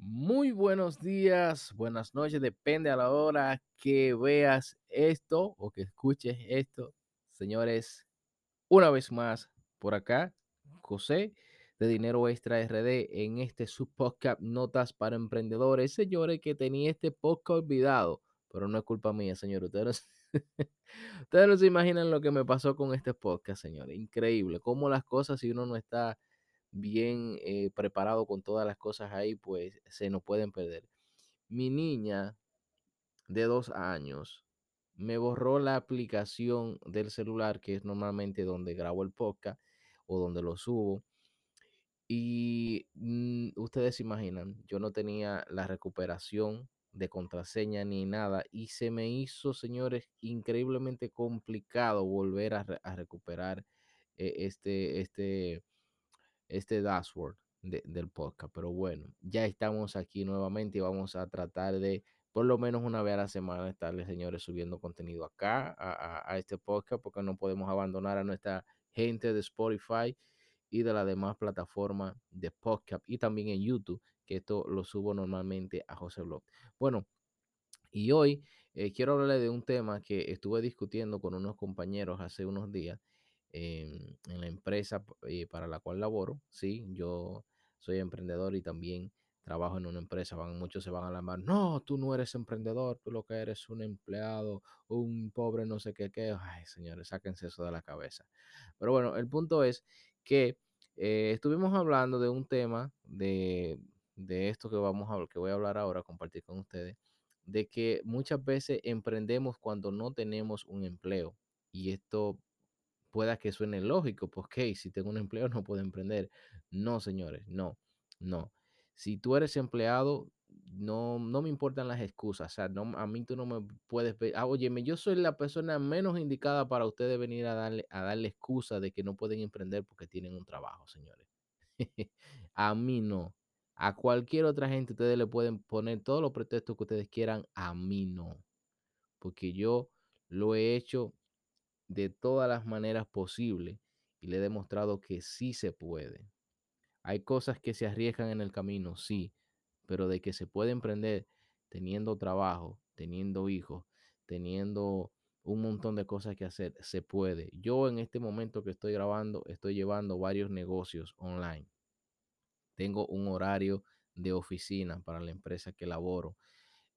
Muy buenos días, buenas noches, depende a la hora que veas esto o que escuches esto. Señores, una vez más por acá, José de Dinero Extra RD en este subpodcast Notas para Emprendedores. Señores, que tenía este podcast olvidado, pero no es culpa mía, señor. Ustedes, ustedes no se imaginan lo que me pasó con este podcast, señores. Increíble, cómo las cosas si uno no está bien eh, preparado con todas las cosas ahí, pues se nos pueden perder. Mi niña de dos años me borró la aplicación del celular, que es normalmente donde grabo el podcast o donde lo subo. Y mm, ustedes se imaginan, yo no tenía la recuperación de contraseña ni nada y se me hizo, señores, increíblemente complicado volver a, re- a recuperar eh, este, este, este dashboard de- del podcast. Pero bueno, ya estamos aquí nuevamente y vamos a tratar de por lo menos una vez a la semana estarles, señores, subiendo contenido acá a este podcast porque no podemos abandonar a nuestra gente de Spotify y de las demás plataformas de podcast y también en YouTube, que esto lo subo normalmente a José Blog. Bueno, y hoy eh, quiero hablarle de un tema que estuve discutiendo con unos compañeros hace unos días em, en la empresa eh, para la cual laboro. Sí, yo soy emprendedor y también trabajo en una empresa. Van, muchos se van a alarmar. No, tú no eres emprendedor, tú lo que eres un empleado, un pobre no sé qué, qué. Ay, señores, sáquense eso de la cabeza. Pero bueno, el punto es que eh, estuvimos hablando de un tema de, de esto que vamos a que voy a hablar ahora, compartir con ustedes de que muchas veces emprendemos cuando no tenemos un empleo. Y esto pueda que suene lógico, pues si tengo un empleo no puedo emprender. No, señores, no, no. Si tú eres empleado, no, no me importan las excusas. O sea, a mí tú no me puedes ver. Ah, óyeme, yo soy la persona menos indicada para ustedes venir a darle, a darle excusa de que no pueden emprender porque tienen un trabajo, señores. A mí no. A cualquier otra gente ustedes le pueden poner todos los pretextos que ustedes quieran. A mí no. Porque yo lo he hecho de todas las maneras posibles y le he demostrado que sí se puede. Hay cosas que se arriesgan en el camino, sí, pero de que se puede emprender teniendo trabajo, teniendo hijos, teniendo un montón de cosas que hacer, se puede. Yo en este momento que estoy grabando, estoy llevando varios negocios online tengo un horario de oficina para la empresa que laboro.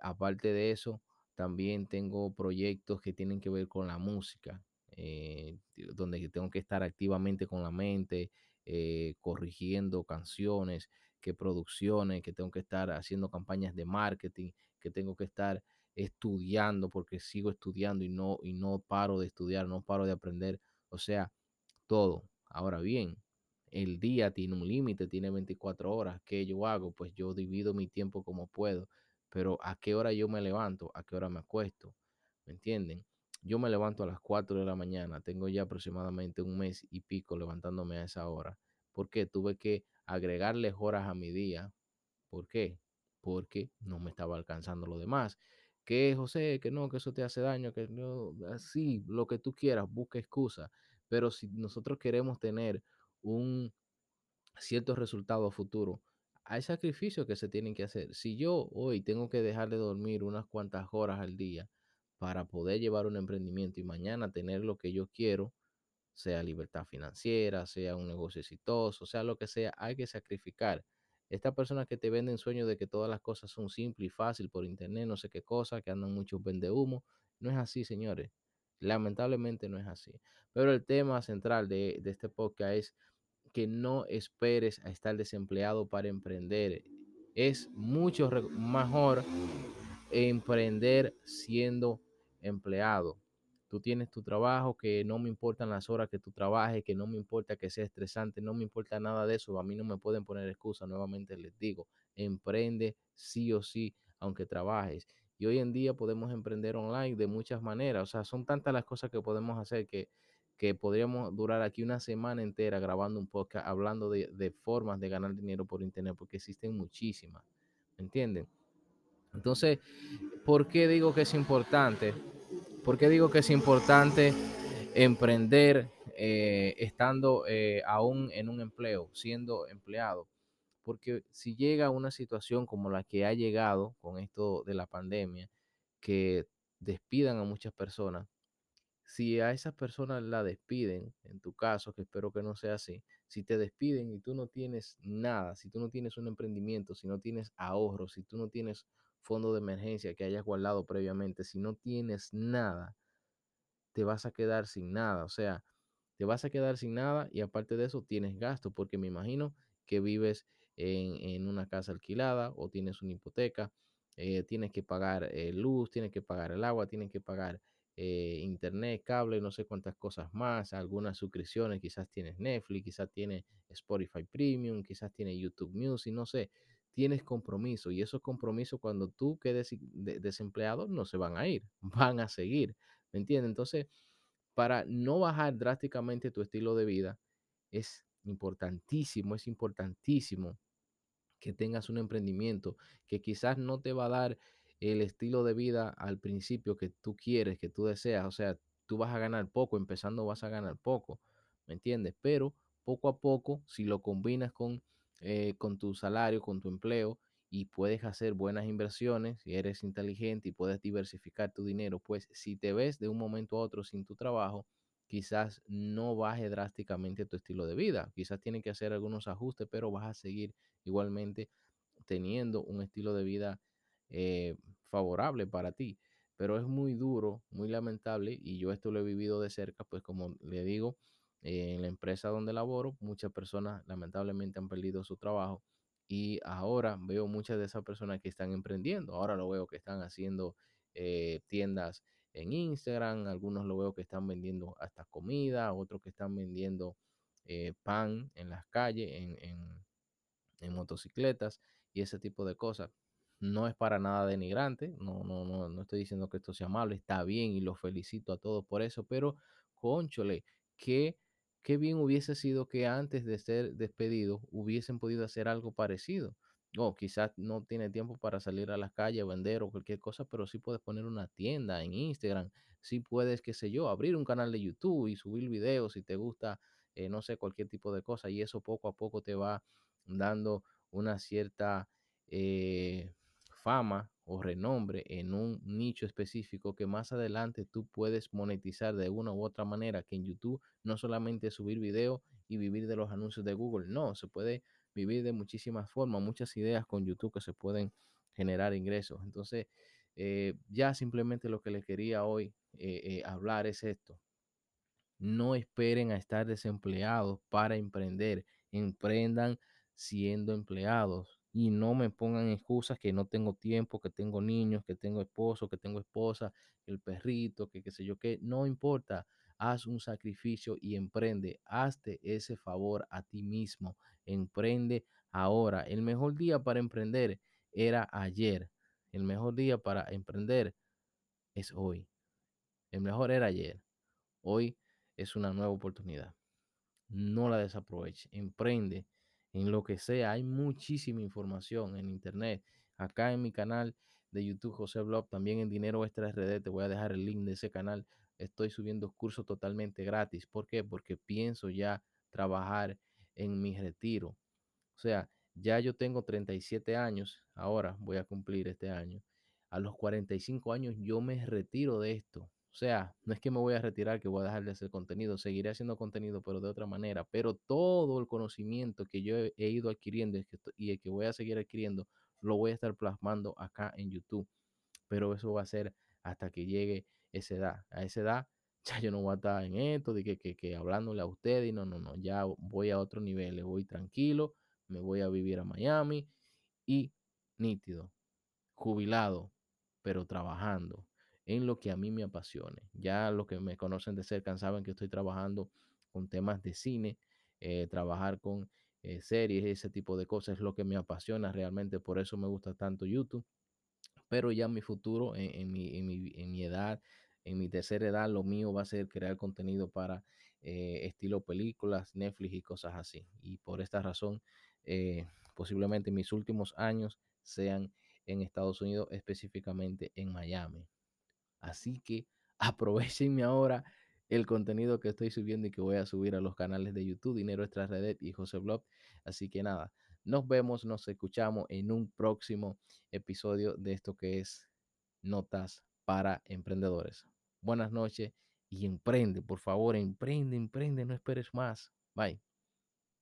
Aparte de eso, también tengo proyectos que tienen que ver con la música, eh, donde tengo que estar activamente con la mente, eh, corrigiendo canciones, que producciones, que tengo que estar haciendo campañas de marketing, que tengo que estar estudiando porque sigo estudiando y no, y no paro de estudiar, no paro de aprender. O sea, todo. Ahora bien, el día tiene un límite, tiene 24 horas. ¿Qué yo hago? Pues yo divido mi tiempo como puedo. Pero ¿a qué hora yo me levanto? ¿A qué hora me acuesto? ¿Me entienden? Yo me levanto a las 4 de la mañana. Tengo ya aproximadamente un mes y pico levantándome a esa hora. porque Tuve que agregarles horas a mi día. ¿Por qué? Porque no me estaba alcanzando lo demás. Que José, que no, que eso te hace daño, que no, así, lo que tú quieras, busca excusa. Pero si nosotros queremos tener un cierto resultado futuro, hay sacrificios que se tienen que hacer. Si yo hoy tengo que dejar de dormir unas cuantas horas al día para poder llevar un emprendimiento y mañana tener lo que yo quiero, sea libertad financiera, sea un negocio exitoso, sea lo que sea, hay que sacrificar. Estas personas que te venden sueños de que todas las cosas son simples y fácil por internet, no sé qué cosa, que andan muchos vende humo, no es así, señores. Lamentablemente no es así. Pero el tema central de, de este podcast es que no esperes a estar desempleado para emprender. Es mucho mejor emprender siendo empleado. Tú tienes tu trabajo, que no me importan las horas que tú trabajes, que no me importa que sea estresante, no me importa nada de eso. A mí no me pueden poner excusas, nuevamente les digo, emprende sí o sí, aunque trabajes. Y hoy en día podemos emprender online de muchas maneras. O sea, son tantas las cosas que podemos hacer que, que podríamos durar aquí una semana entera grabando un podcast hablando de, de formas de ganar dinero por internet, porque existen muchísimas. ¿Me entienden? Entonces, ¿por qué digo que es importante? ¿Por qué digo que es importante emprender eh, estando eh, aún en un empleo, siendo empleado? porque si llega una situación como la que ha llegado con esto de la pandemia, que despidan a muchas personas, si a esas personas la despiden, en tu caso, que espero que no sea así, si te despiden y tú no tienes nada, si tú no tienes un emprendimiento, si no tienes ahorros, si tú no tienes fondo de emergencia que hayas guardado previamente, si no tienes nada, te vas a quedar sin nada. O sea, te vas a quedar sin nada y aparte de eso tienes gasto, porque me imagino que vives en, una casa alquilada o tienes una hipoteca, eh, tienes que pagar eh, luz, tienes que pagar el agua, tienes que pagar eh, internet, cable, no sé cuántas cosas más, algunas suscripciones, quizás tienes Netflix, quizás tienes Spotify Premium, quizás tienes YouTube Music, no sé, tienes compromiso y esos compromisos cuando tú quedes desempleado no se van a ir, van a seguir, ¿me entiendes? Entonces, para no bajar drásticamente tu estilo de vida, es importantísimo, es importantísimo que tengas un emprendimiento que quizás no te va a dar el estilo de vida al principio que tú quieres, que tú deseas. O sea, tú vas a ganar poco, empezando vas a ganar poco, ¿me entiendes? Pero poco a poco, si lo combinas con, eh, con tu salario, con tu empleo, y puedes hacer buenas inversiones, si eres inteligente y puedes diversificar tu dinero, pues si te ves de un momento a otro sin tu trabajo, quizás no baje drásticamente tu estilo de vida. Quizás tiene que hacer algunos ajustes, pero vas a seguir igualmente teniendo un estilo de vida eh, favorable para ti. Pero es muy duro, muy lamentable, y yo esto lo he vivido de cerca, pues como le digo, eh, en la empresa donde laboro, muchas personas lamentablemente han perdido su trabajo y ahora veo muchas de esas personas que están emprendiendo. Ahora lo veo que están haciendo eh, tiendas en Instagram, algunos lo veo que están vendiendo hasta comida, otros que están vendiendo pan en las calles, en, en motocicletas y ese tipo de cosas. No es para nada denigrante, no, no, no, no estoy diciendo que esto sea malo, está bien y los felicito a todos por eso, pero conchole, que qué bien hubiese sido que antes de ser despedido hubiesen podido hacer algo parecido. O quizás no tiene tiempo para salir a las calles, vender o cualquier cosa, pero sí puedes poner una tienda en Instagram, sí puedes, qué sé yo, abrir un canal de YouTube y subir videos si te gusta, eh, no sé, cualquier tipo de cosa y eso poco a poco te va dando una cierta eh, fama o renombre en un nicho específico que más adelante tú puedes monetizar de una u otra manera, que en YouTube no solamente subir video y vivir de los anuncios de Google, no, se puede vivir de muchísimas formas, muchas ideas con YouTube que se pueden generar ingresos. Entonces, eh, ya simplemente lo que les quería hoy eh, hablar es esto. No esperen a estar desempleados para emprender. Emprendan siendo empleados y no me pongan excusas que no tengo tiempo, que tengo niños, que tengo esposo, que tengo esposa, el perrito, que qué sé yo qué, no importa. Haz un sacrificio y emprende. Hazte ese favor a ti mismo. Emprende ahora. El mejor día para emprender era ayer. El mejor día para emprender es hoy. El mejor era ayer. Hoy es una nueva oportunidad. No la desaproveche. Emprende en lo que sea. Hay muchísima información en internet. Acá en mi canal de YouTube José Blog, también en Dinero Extra RD, te voy a dejar el link de ese canal. Estoy subiendo cursos totalmente gratis. ¿Por qué? Porque pienso ya trabajar en mi retiro. O sea, ya yo tengo 37 años, ahora voy a cumplir este año. A los 45 años yo me retiro de esto. Sea, no es que me voy a retirar, que voy a dejar de hacer contenido, seguiré haciendo contenido, pero de otra manera. Pero todo el conocimiento que yo he, ido adquiriendo y, el que voy a seguir adquiriendo, lo voy a estar plasmando acá en YouTube. Pero eso va a ser hasta que llegue esa edad. A esa edad ya yo no voy a estar en esto, de que, que, que hablándole a ustedes, no, no, no, ya voy a otro nivel, le voy tranquilo, me voy a vivir a Miami y nítido, jubilado, pero trabajando en lo que a mí me apasione. Ya los que me conocen de cerca saben que estoy trabajando con temas de cine, eh, trabajar con eh, series, ese tipo de cosas es lo que me apasiona realmente, por eso me gusta tanto YouTube. Pero ya en mi futuro, en, mi, edad, en mi tercera edad, lo mío va a ser crear contenido para eh, estilo películas, Netflix y cosas así. Y por esta razón, posiblemente mis últimos años sean en Estados Unidos, específicamente en Miami. Así que aprovechenme ahora el contenido que estoy subiendo y que voy a subir a los canales de YouTube, Dinero Extra Redet y José Blog. Así que nada, nos vemos, nos escuchamos en un próximo episodio de esto que es Notas para Emprendedores. Buenas noches y emprende, por favor, emprende, emprende, no esperes más. Bye.